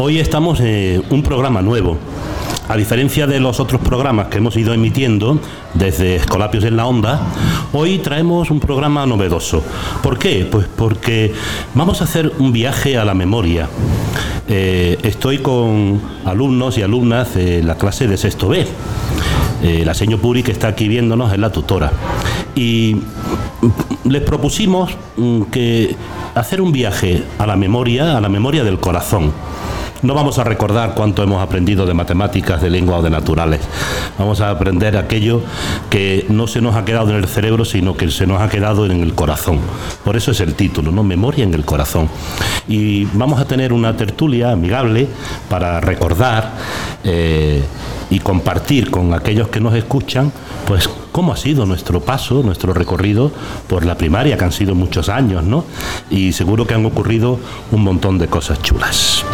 Hoy estamos en un programa nuevo. A diferencia de los otros programas que hemos ido emitiendo desde Escolapios en la Onda, hoy traemos un programa novedoso. ¿Por qué? Pues porque vamos a hacer un viaje a la memoria. Eh, estoy con alumnos y alumnas de la clase de sexto B. Eh, la señora Puri, que está aquí viéndonos, es la tutora. Y les propusimos mm, que hacer un viaje a la memoria, a la memoria del corazón. No vamos a recordar cuánto hemos aprendido de matemáticas, de lengua o de naturales. Vamos a aprender aquello que no se nos ha quedado en el cerebro, sino que se nos ha quedado en el corazón. Por eso es el título, ¿no? Memoria en el corazón. Y vamos a tener una tertulia amigable para recordar eh, y compartir con aquellos que nos escuchan, pues cómo ha sido nuestro paso, nuestro recorrido por la primaria, que han sido muchos años, ¿no? Y seguro que han ocurrido un montón de cosas chulas.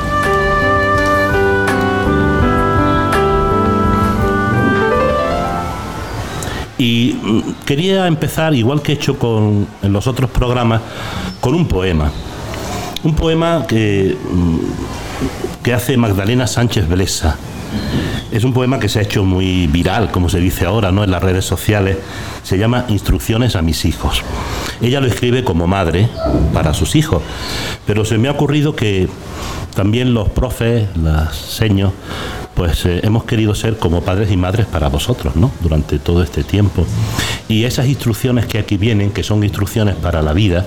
Y mm, quería empezar, igual que he hecho con, en los otros programas, con un poema. Un poema que, mm, que hace Magdalena Sánchez Belesa. Es un poema que se ha hecho muy viral, como se dice ahora, ¿no? en las redes sociales. Se llama Instrucciones a mis hijos. Ella lo escribe como madre para sus hijos, pero se me ha ocurrido que también los profes, las seños, pues eh, hemos querido ser como padres y madres para vosotros, ¿no? Durante todo este tiempo. Y esas instrucciones que aquí vienen, que son instrucciones para la vida,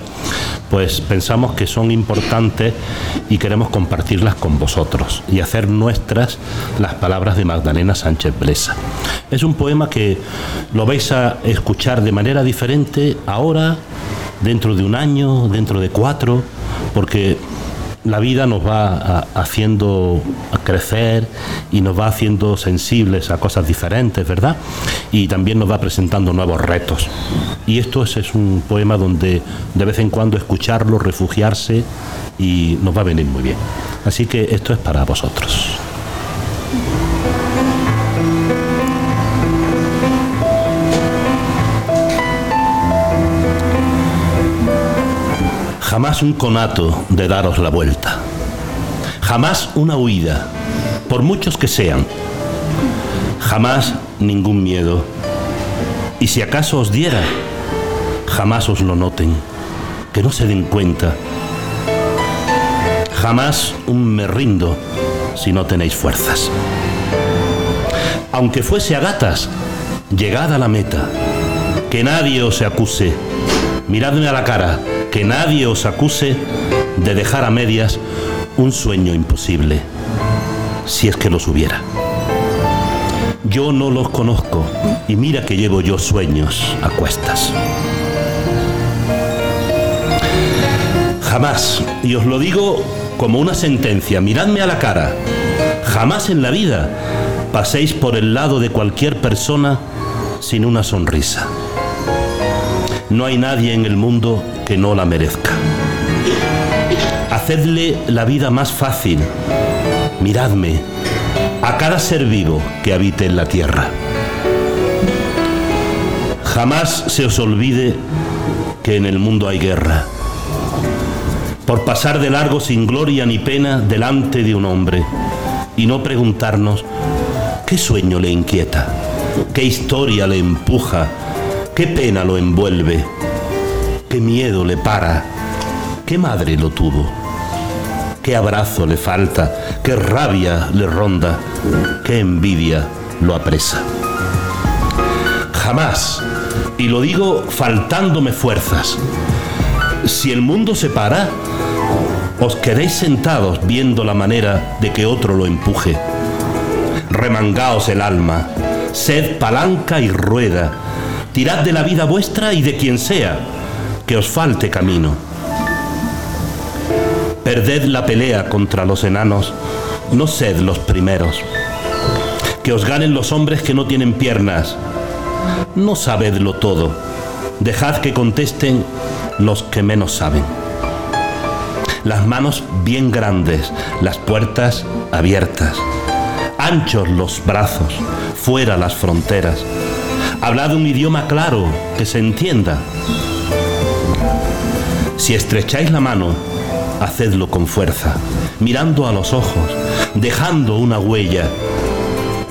pues pensamos que son importantes y queremos compartirlas con vosotros y hacer nuestras las palabras de Magdalena Sánchez Blesa. Es un poema que lo vais a escuchar de manera diferente ahora, dentro de un año, dentro de cuatro, porque la vida nos va haciendo crecer y nos va haciendo sensibles a cosas diferentes, ¿verdad? Y también nos va presentando nuevos retos. Y esto es, es un poema donde de vez en cuando escucharlo, refugiarse y nos va a venir muy bien. Así que esto es para vosotros. Jamás un conato de daros la vuelta. Jamás una huida, por muchos que sean. Jamás ningún miedo. Y si acaso os diera, jamás os lo noten, que no se den cuenta. Jamás un me rindo si no tenéis fuerzas. Aunque fuese a gatas, llegad a la meta. Que nadie os acuse. Miradme a la cara que nadie os acuse de dejar a medias un sueño imposible, si es que los hubiera. Yo no los conozco y mira que llevo yo sueños a cuestas. Jamás, y os lo digo como una sentencia, miradme a la cara, jamás en la vida paséis por el lado de cualquier persona sin una sonrisa. No hay nadie en el mundo que no la merezca. Hacedle la vida más fácil. Miradme a cada ser vivo que habite en la tierra. Jamás se os olvide que en el mundo hay guerra. Por pasar de largo sin gloria ni pena delante de un hombre y no preguntarnos qué sueño le inquieta, qué historia le empuja, qué pena lo envuelve qué miedo le para, qué madre lo tuvo, qué abrazo le falta, qué rabia le ronda, qué envidia lo apresa. Jamás, y lo digo faltándome fuerzas, si el mundo se para, os quedéis sentados viendo la manera de que otro lo empuje. Remangaos el alma, sed palanca y rueda, tirad de la vida vuestra y de quien sea, que os falte camino. Perded la pelea contra los enanos, no sed los primeros. Que os ganen los hombres que no tienen piernas. No sabedlo todo. Dejad que contesten los que menos saben. Las manos bien grandes, las puertas abiertas. Anchos los brazos, fuera las fronteras. Hablad un idioma claro, que se entienda. Si estrecháis la mano, hacedlo con fuerza, mirando a los ojos, dejando una huella.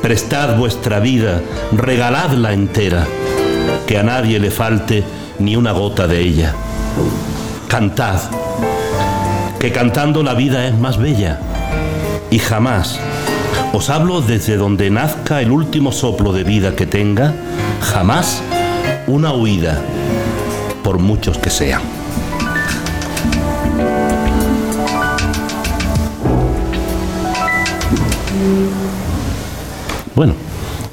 Prestad vuestra vida, regaladla entera, que a nadie le falte ni una gota de ella. Cantad, que cantando la vida es más bella, y jamás, os hablo desde donde nazca el último soplo de vida que tenga, jamás una huida, por muchos que sean. Bueno,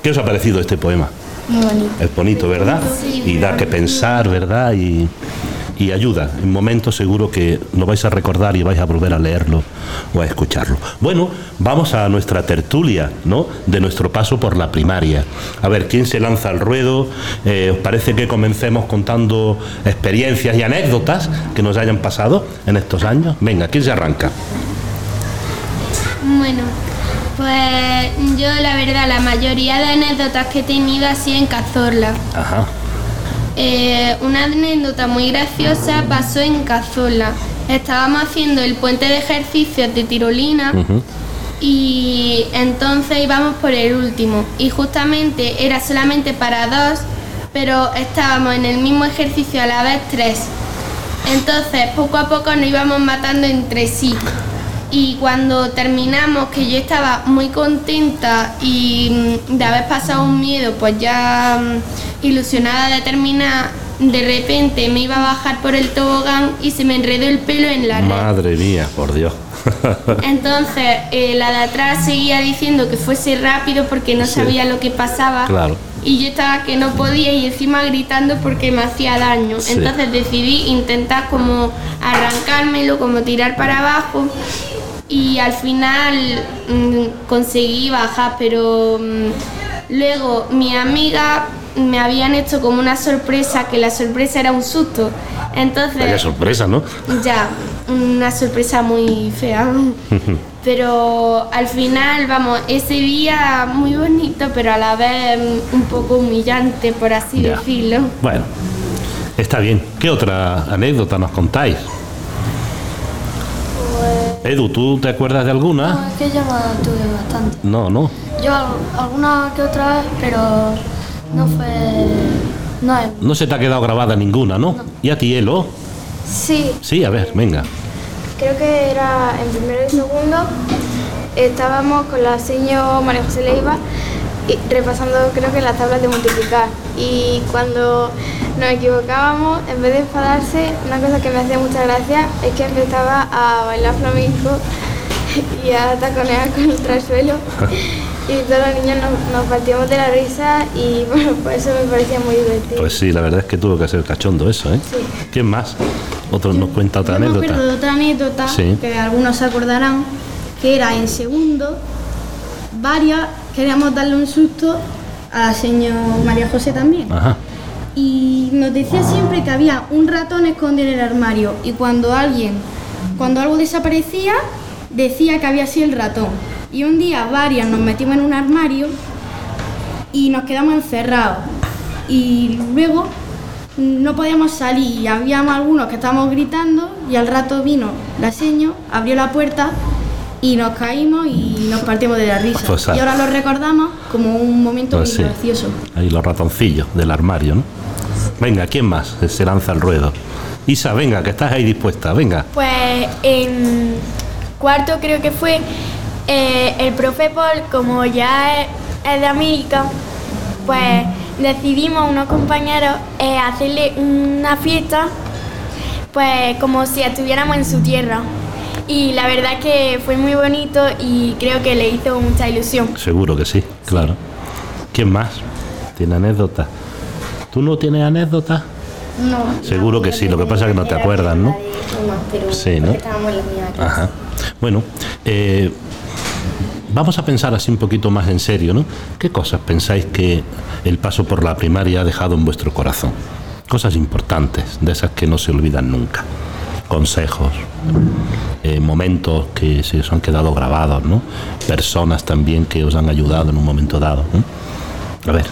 ¿qué os ha parecido este poema? Muy bonito. Es bonito, ¿verdad? Y da que pensar, ¿verdad? Y, y ayuda. En momentos seguro que lo vais a recordar y vais a volver a leerlo o a escucharlo. Bueno, vamos a nuestra tertulia, ¿no? De nuestro paso por la primaria. A ver, ¿quién se lanza al ruedo? Eh, ¿Os parece que comencemos contando experiencias y anécdotas que nos hayan pasado en estos años? Venga, ¿quién se arranca? Bueno, pues yo la verdad la mayoría de anécdotas que he tenido así en Cazorla. Ajá. Eh, una anécdota muy graciosa pasó en Cazorla. Estábamos haciendo el puente de ejercicios de tirolina y entonces íbamos por el último y justamente era solamente para dos, pero estábamos en el mismo ejercicio a la vez tres. Entonces poco a poco nos íbamos matando entre sí. Y cuando terminamos, que yo estaba muy contenta y mm, de haber pasado un miedo, pues ya mm, ilusionada de terminar, de repente me iba a bajar por el tobogán y se me enredó el pelo en la red. Madre mía, por Dios. Entonces, eh, la de atrás seguía diciendo que fuese rápido porque no Sí. sabía lo que pasaba. Claro. Y yo estaba que no podía y encima gritando porque me hacía daño. Sí. Entonces decidí intentar como arrancármelo, como tirar para abajo. Y al final mm, conseguí bajar, pero mm, luego mi amiga me habían hecho como una sorpresa, que la sorpresa era un susto. Entonces... Vaya sorpresa, ¿no? Ya, una sorpresa muy fea. Pero al final, vamos, ese día muy bonito, pero a la vez mm, un poco humillante, por así Ya. decirlo. Bueno, está bien. ¿Qué otra anécdota nos contáis? Edu, ¿tú te acuerdas de No, alguna? es que yo no tuve bastante. No, no. Yo al- alguna que otra vez, pero no fue. No es. No se te ha quedado grabada ninguna, ¿no? ¿Y a ti, Elo? Sí, Sí, a ver, venga. creo que era en primero y segundo. Estábamos con la señora María José Leiva y repasando creo que las tablas de multiplicar. Y cuando nos equivocábamos, en vez de enfadarse, una cosa que me hacía mucha gracia es que empezaba a bailar flamenco y a taconear contra el suelo. Y todos los niños nos, nos partíamos de la risa y bueno, pues eso me parecía muy divertido. Pues sí, la verdad es que tuvo que ser cachondo eso, ¿eh? Sí. ¿Quién más? Otro nos cuenta otra Yo me anécdota. acuerdo de otra anécdota Sí. que algunos se acordarán, que era en segundo, varias queríamos darle un susto a la señora María José también. Ajá. Y nos decía siempre que había un ratón escondido en el armario y cuando alguien, cuando algo desaparecía, decía que había sido el ratón. Y un día varias nos metimos en un armario y nos quedamos encerrados. Y luego no podíamos salir y habíamos algunos que estábamos gritando y al rato vino la seño, abrió la puerta y nos caímos y nos partimos de la risa. Pues, y ahora lo recordamos como un momento Pues muy sí. gracioso. Ahí los ratoncillos del armario, ¿no? Venga, ¿quién más se lanza al ruedo? Isa, venga, que estás ahí dispuesta, venga. Pues en cuarto creo que fue eh, el profe Paul, como ya es, es de América, pues decidimos unos compañeros eh, hacerle una fiesta, pues como si estuviéramos en su tierra. Y la verdad que fue muy bonito y creo que le hizo mucha ilusión. Seguro que sí, claro. ¿Quién más? ¿Tiene anécdota? ¿Tú no tienes anécdota? No. Seguro que sí, lo que pasa es que no te acuerdas, ¿no? pero Sí, ¿no? Ajá. Bueno, eh, vamos a pensar así un poquito más en serio, ¿no? ¿Qué cosas pensáis que el paso por la primaria ha dejado en vuestro corazón? Cosas importantes, de esas que no se olvidan nunca. Consejos, eh, momentos que se os han quedado grabados, ¿no? Personas también que os han ayudado en un momento dado. ¿no? A ver,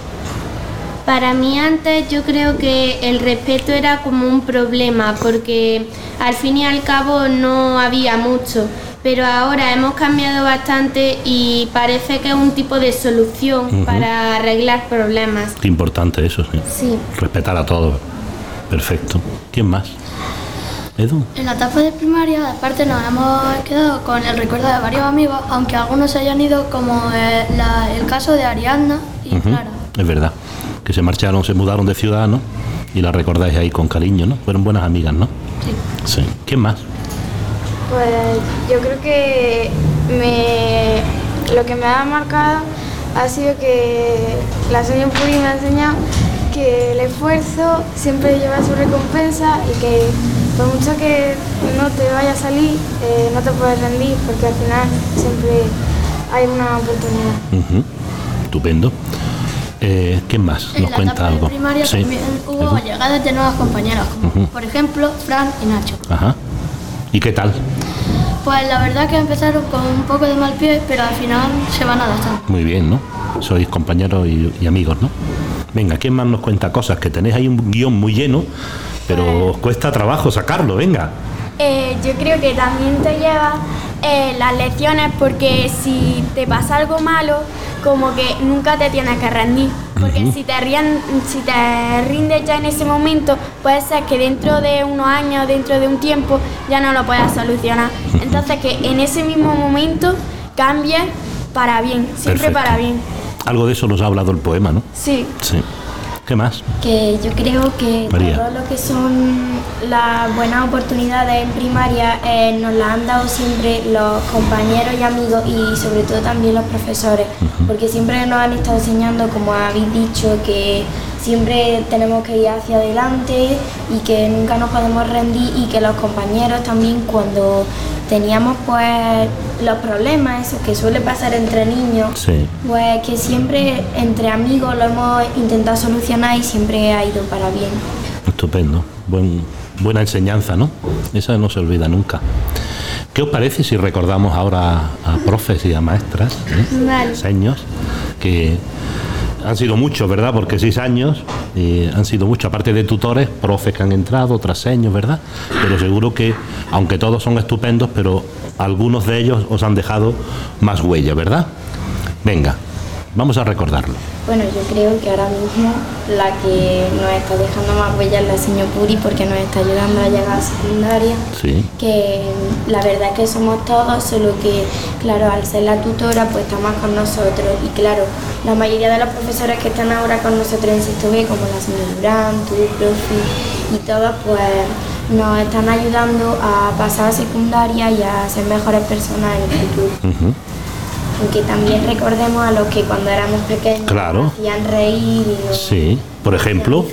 Para mí antes yo creo que el respeto era como un problema porque al fin y al cabo no había mucho pero ahora hemos cambiado bastante y parece que es un tipo de solución para arreglar problemas. Qué importante eso, sí. Sí. Respetar a todos. Perfecto. ¿Quién más? Edu. En la etapa de primaria, aparte, nos hemos quedado con el recuerdo de varios amigos, aunque algunos se hayan ido, como eh, la- el caso de Ariadna y. Clara. Es verdad. Que se marcharon, se mudaron de ciudad, ¿no? Y la recordáis ahí con cariño, ¿no? Fueron buenas amigas, ¿no? Sí. Sí. ¿Quién más? Pues yo creo que me, lo que me ha marcado ha sido que la señora Puri me ha enseñado que el esfuerzo siempre lleva su recompensa y que por mucho que no te vaya a salir, eh, no te puedes rendir porque al final siempre hay una oportunidad. Estupendo. Eh, ¿Quién más? En Nos la cuenta etapa algo. de primaria Sí. también hubo llegadas de nuevos compañeros, como por ejemplo Fran y Nacho. Ajá. ¿Y qué tal? Pues la verdad que empezaron con un poco de mal pie, pero al final se van adaptando. Muy bien, ¿no? Sois compañeros y, y amigos, ¿no? Venga, ¿quién más nos cuenta cosas? Que tenéis ahí un guion muy lleno, pero os cuesta trabajo sacarlo, venga. Eh, yo creo que también te lleva eh, las lecciones porque si te pasa algo malo, como que nunca te tienes que rendir. Porque si, te ríen- si te rindes ya en ese momento, puede ser que dentro de unos años, dentro de un tiempo, ya no lo puedas solucionar. Entonces que en ese mismo momento cambies para bien, siempre Perfecto. para bien. Algo de eso nos ha hablado el poema, ¿no? Sí. Sí. ¿Qué más? que yo creo que María. todo lo que son las buenas oportunidades en primaria eh, nos las han dado siempre los compañeros y amigos y sobre todo también los profesores, porque siempre nos han estado enseñando, como habéis dicho, que siempre tenemos que ir hacia adelante y que nunca nos podemos rendir y que los compañeros también cuando teníamos pues los problemas, eso que suele pasar entre niños, Sí. pues que siempre entre amigos lo hemos intentado solucionar y siempre ha ido para bien. Estupendo. Buen, buena enseñanza, ¿no? Esa no se olvida nunca. ¿Qué os parece si recordamos ahora a profes y a maestras? ¿eh? Vale. Que han sido muchos, ¿verdad? Porque seis años eh, han sido muchos, aparte de tutores, profes que han entrado, otros años, ¿verdad? Pero seguro que, aunque todos son estupendos, pero algunos de ellos os han dejado más huella, ¿verdad? Venga, vamos a recordarlo. Bueno, yo creo que ahora mismo la que nos está dejando más huella es la señora Puri porque nos está ayudando a llegar a secundaria. Sí. Que la verdad es que somos todos, solo que, claro, al ser la tutora, pues está más con nosotros. Y claro, la mayoría de los profesores que están ahora con nosotros en sexto B, como la señora Durán, tú, profe, y todos, pues nos están ayudando a pasar a secundaria y a ser mejores personas en el futuro. Ujú. Aunque también recordemos a los que cuando éramos pequeños Claro. nos hacían reír y Sí, por ejemplo.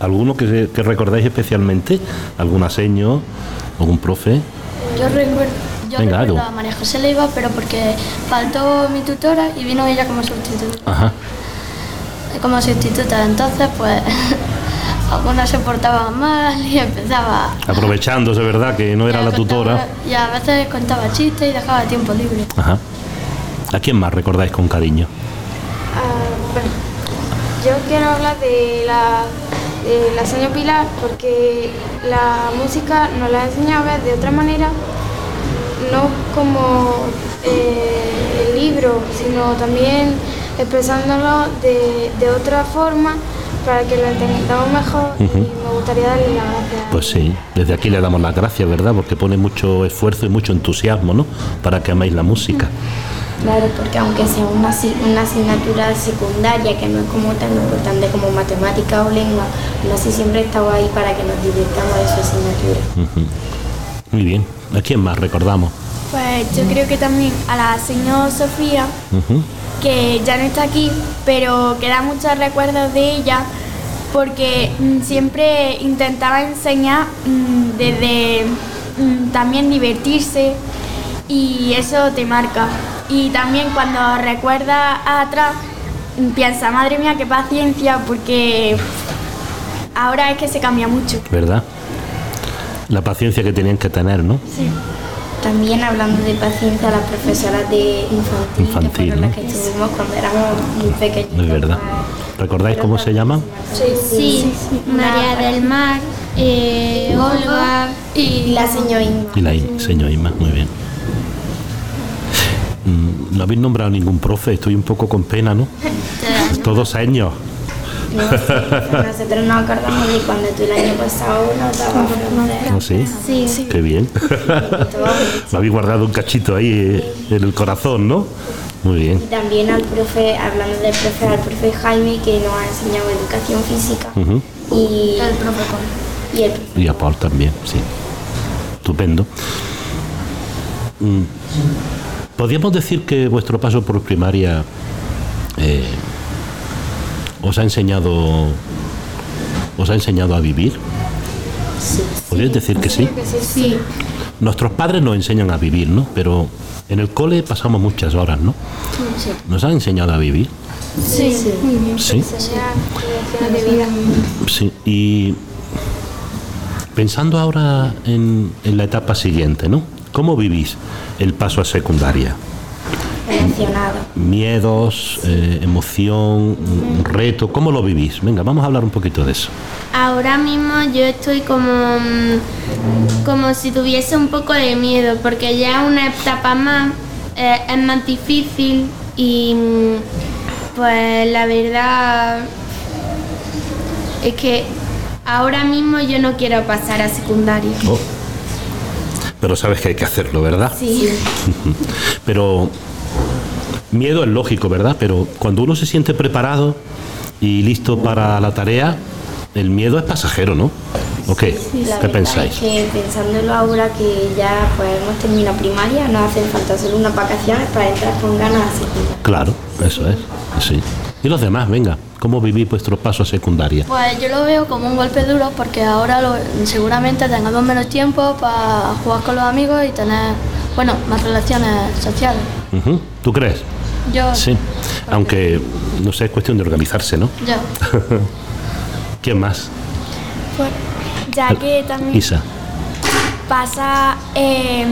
¿alguno que, que recordáis especialmente? ¿Alguna seño? ¿Algún profe? Yo recuerdo, yo Venga, recuerdo a María José Leiva, pero porque faltó mi tutora y vino ella como sustituta. Ajá. Como sustituta, entonces pues algunas se portaban mal y empezaba Aprovechándose, ¿verdad? Que no era la tutora. Y a veces contaba chistes y dejaba tiempo libre. Ajá. ¿A quién más recordáis con cariño? Ah, bueno, yo quiero hablar de la, de la señora Pilar porque la música nos la ha enseñado a ver de otra manera, no como eh, el libro, sino también expresándolo de, de otra forma para que lo entendamos mejor y me gustaría darle las gracias. Pues sí, desde aquí le damos las gracias, ¿verdad? Porque pone mucho esfuerzo y mucho entusiasmo, ¿no? Para que améis la música. Claro, porque aunque sea una, asi- una asignatura secundaria que no es como tan importante como matemática o lengua, aún así siempre he estado ahí para que nos divirtamos de su asignatura. Muy bien. ¿A quién más recordamos? Pues yo creo que también a la señora Sofía, que ya no está aquí, pero quedan muchos recuerdos de ella porque mm, siempre intentaba enseñar mm, desde mm, también divertirse y eso te marca. Y también cuando recuerdas atrás, piensa, madre mía, qué paciencia, porque ahora es que se cambia mucho. ¿Verdad? La paciencia que tenían que tener, ¿no? Sí. También hablando de paciencia, las profesoras de infantil, Infantil, que fueron ¿no? las que estuvimos cuando éramos muy pequeñitos. Es verdad. ¿Recordáis cómo se llaman? Sí, María del Mar, eh, Olga Y la señora Inma. Y la I- señor Inma, muy bien. No habéis nombrado ningún profe, estoy un poco con pena, ¿no? Todos años. No sé, nosotros nos acordamos de cuando tú el año pasado nos dabas. ¿No sí? Sí. Qué bien. Me habéis guardado un cachito ahí eh, en el corazón, ¿no? Muy bien. Y también al profe, hablando del profe, al profe Jaime que nos ha enseñado educación física. Y El profe con. y el profe. Y a Paul también, sí. Estupendo. Mm, ¿Podríamos decir que vuestro paso por primaria eh, os ha enseñado os ha enseñado a vivir? ¿Podríais decir que sí? Sí. Nuestros padres nos enseñan a vivir, ¿no? Pero en el cole pasamos muchas horas, ¿no? ¿Nos han enseñado a vivir? Sí. Muy bien. Sí. Enseñar lecciones de vida. Sí, y pensando ahora en, en la etapa siguiente, ¿no? ¿Cómo vivís el paso a secundaria? Emocionado. Miedos, eh, emoción, reto, ¿cómo lo vivís? Venga, vamos a hablar un poquito de eso. Ahora mismo yo estoy como, mm, como si tuviese un poco de miedo, porque ya una etapa más eh, es más difícil y mm, pues la verdad es que ahora mismo yo no quiero pasar a secundaria. Oh. Pero sabes que hay que hacerlo, ¿verdad? Sí. Pero miedo es lógico, ¿verdad? Pero cuando uno se siente preparado y listo para la tarea, el miedo es pasajero, ¿no? ¿O qué? La ¿Qué pensáis? Es que pensándolo ahora que ya pues hemos terminado primaria, nos hacen falta solo unas vacaciones para entrar con ganas a. Claro, eso es, sí. Y los demás, venga, ¿cómo vivís vuestro paso a secundaria? Pues yo lo veo como un golpe duro porque ahora lo- seguramente tengamos menos tiempo para jugar con los amigos y tener, bueno, más relaciones sociales. ¿Tú crees? Yo, Sí. Aunque, no sé, es cuestión de organizarse, ¿no? yo. ¿Quién más? Pues, ya que también Isa. pasa eh,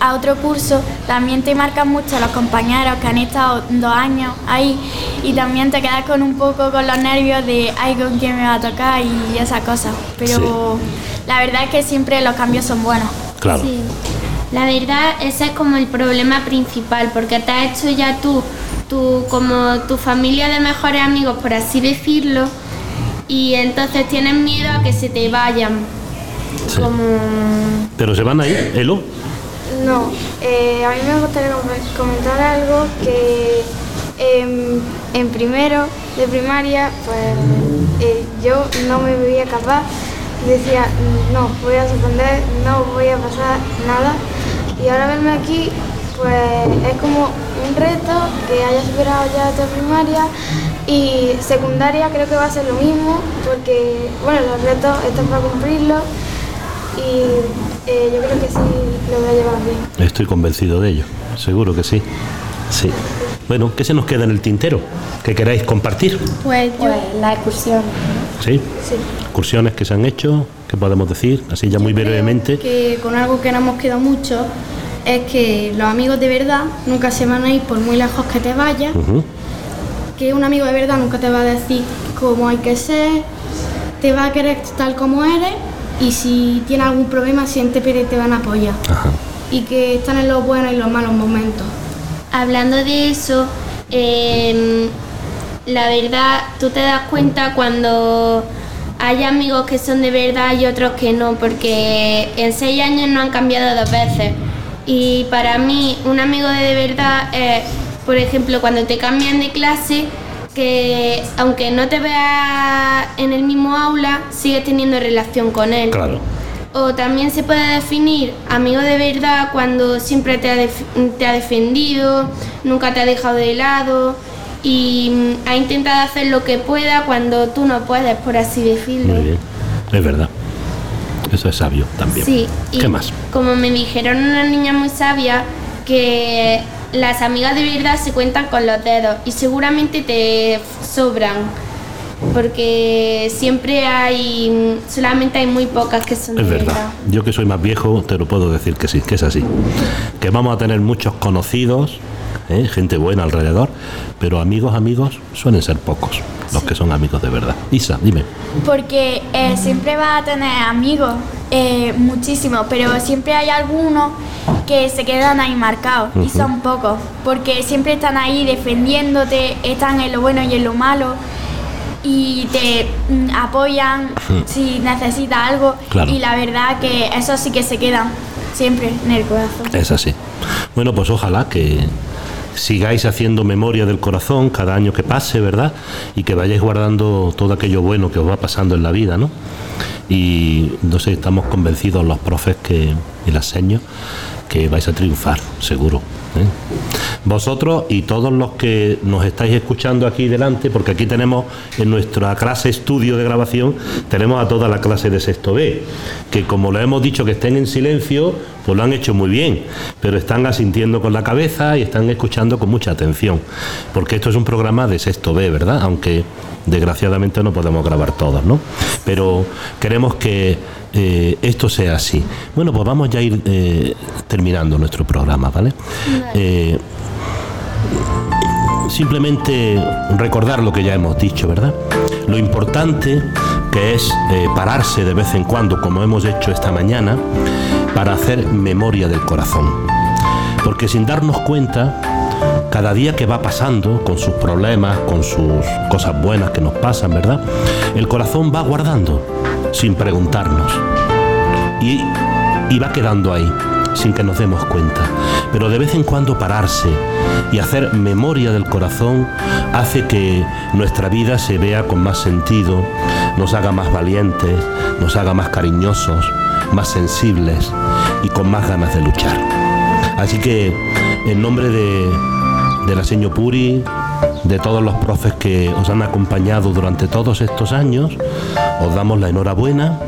a otro curso, también te marcan mucho los compañeros que han estado dos años ahí y también te quedas con un poco con los nervios de ay con quién me va a tocar y esas cosas. Pero la verdad es que siempre los cambios son buenos. Claro. Sí. La verdad, ese es como el problema principal, porque te has hecho ya tú, tú como tu familia de mejores amigos, por así decirlo, y entonces tienes miedo a que se te vayan. Sí. Como... Pero se van a ir, Elo. No, eh, a mí me gustaría com- comentar algo que em, en primero de primaria, pues eh, yo no me veía capaz. Decía, no, voy a suspender, no voy a pasar nada. Y ahora verme aquí, pues es como un reto que haya superado ya toda primaria. Y secundaria creo que va a ser lo mismo, porque, bueno, los retos están para cumplirlos. Y eh, yo creo que sí lo voy a llevar bien. Estoy convencido de ello. Seguro que sí. Sí. Bueno, ¿qué se nos queda en el tintero? ¿Qué queráis compartir? Pues yo... Pues la excursión. ¿Sí? Excursiones que se han hecho, ¿qué podemos decir? Así ya muy Creo brevemente. Que con algo que no hemos quedado mucho es que los amigos de verdad nunca se van a ir por muy lejos que te vayas, que un amigo de verdad nunca te va a decir cómo hay que ser, te va a querer tal como eres y si tiene algún problema siempre te van a apoyar Ajá. Y que están en los buenos y los malos momentos. Hablando de eso, em, la verdad, tú te das cuenta cuando hay amigos que son de verdad y otros que no, porque en seis años no han cambiado dos veces. Y para mí, un amigo de, de verdad es, por ejemplo, cuando te cambian de clase, que aunque no te veas en el mismo aula, sigues teniendo relación con él. Claro. O también se puede definir amigo de verdad cuando siempre te ha, te ha defendido, nunca te ha dejado de lado y mm, ha intentado hacer lo que pueda cuando tú no puedes, por así decirlo. Muy bien. Es verdad. Eso es sabio también. Sí, y ¿Qué más? como me dijeron una niña muy sabia, que las amigas de verdad se cuentan con los dedos y seguramente te sobran, porque siempre hay, solamente hay muy pocas que son Es de verdad. Yo que soy más viejo, te lo puedo decir que sí, que es así. Que vamos a tener muchos conocidos, ¿eh? gente buena alrededor, pero amigos, amigos, suelen ser pocos los que son amigos de verdad. Isa, dime. Porque eh, siempre vas a tener amigos, eh, muchísimos, pero siempre hay algunos que se quedan ahí marcados y son pocos, porque siempre están ahí defendiéndote, están en lo bueno y en lo malo y te mm, apoyan si necesitas algo Claro. y la verdad que eso sí que se quedan siempre en el corazón. Es así. Bueno, pues ojalá que sigáis haciendo memoria del corazón cada año que pase, ¿verdad? Y que vayáis guardando todo aquello bueno que os va pasando en la vida, ¿no? Y no sé, estamos convencidos los profes que, y las señas que vais a triunfar, seguro. ¿eh? Vosotros y todos los que nos estáis escuchando aquí delante, porque aquí tenemos en nuestra clase estudio de grabación, tenemos a toda la clase de sexto B, que como lo hemos dicho que estén en silencio, pues lo han hecho muy bien, pero están asintiendo con la cabeza y están escuchando con mucha atención, porque esto es un programa de sexto B, ¿verdad? Aunque desgraciadamente no podemos grabar todos, ¿no? Pero queremos que eh, esto sea así. Bueno, pues vamos ya a ir eh, terminando nuestro programa, ¿vale? Eh, simplemente recordar lo que ya hemos dicho, ¿verdad? Lo importante que es pararse de vez en cuando, como hemos hecho esta mañana, para hacer memoria del corazón. Porque sin darnos cuenta, cada día que va pasando, con sus problemas, con sus cosas buenas que nos pasan, ¿verdad? El corazón va guardando, sin preguntarnos. Y, y va quedando ahí, sin que nos demos cuenta. Pero de vez en cuando pararse y hacer memoria del corazón hace que nuestra vida se vea con más sentido, nos haga más valientes, nos haga más cariñosos, más sensibles y con más ganas de luchar. Así que en nombre de, de la señor Puri, de todos los profes que os han acompañado durante todos estos años, os damos la enhorabuena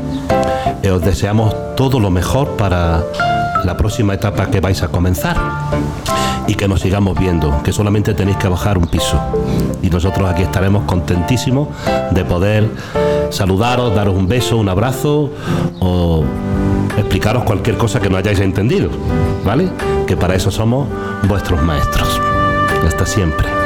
y os deseamos todo lo mejor para la próxima etapa que vais a comenzar y que nos sigamos viendo, que solamente tenéis que bajar un piso y nosotros aquí estaremos contentísimos de poder saludaros, daros un beso, un abrazo o explicaros cualquier cosa que no hayáis entendido, ¿vale? Que para eso somos vuestros maestros. Hasta siempre.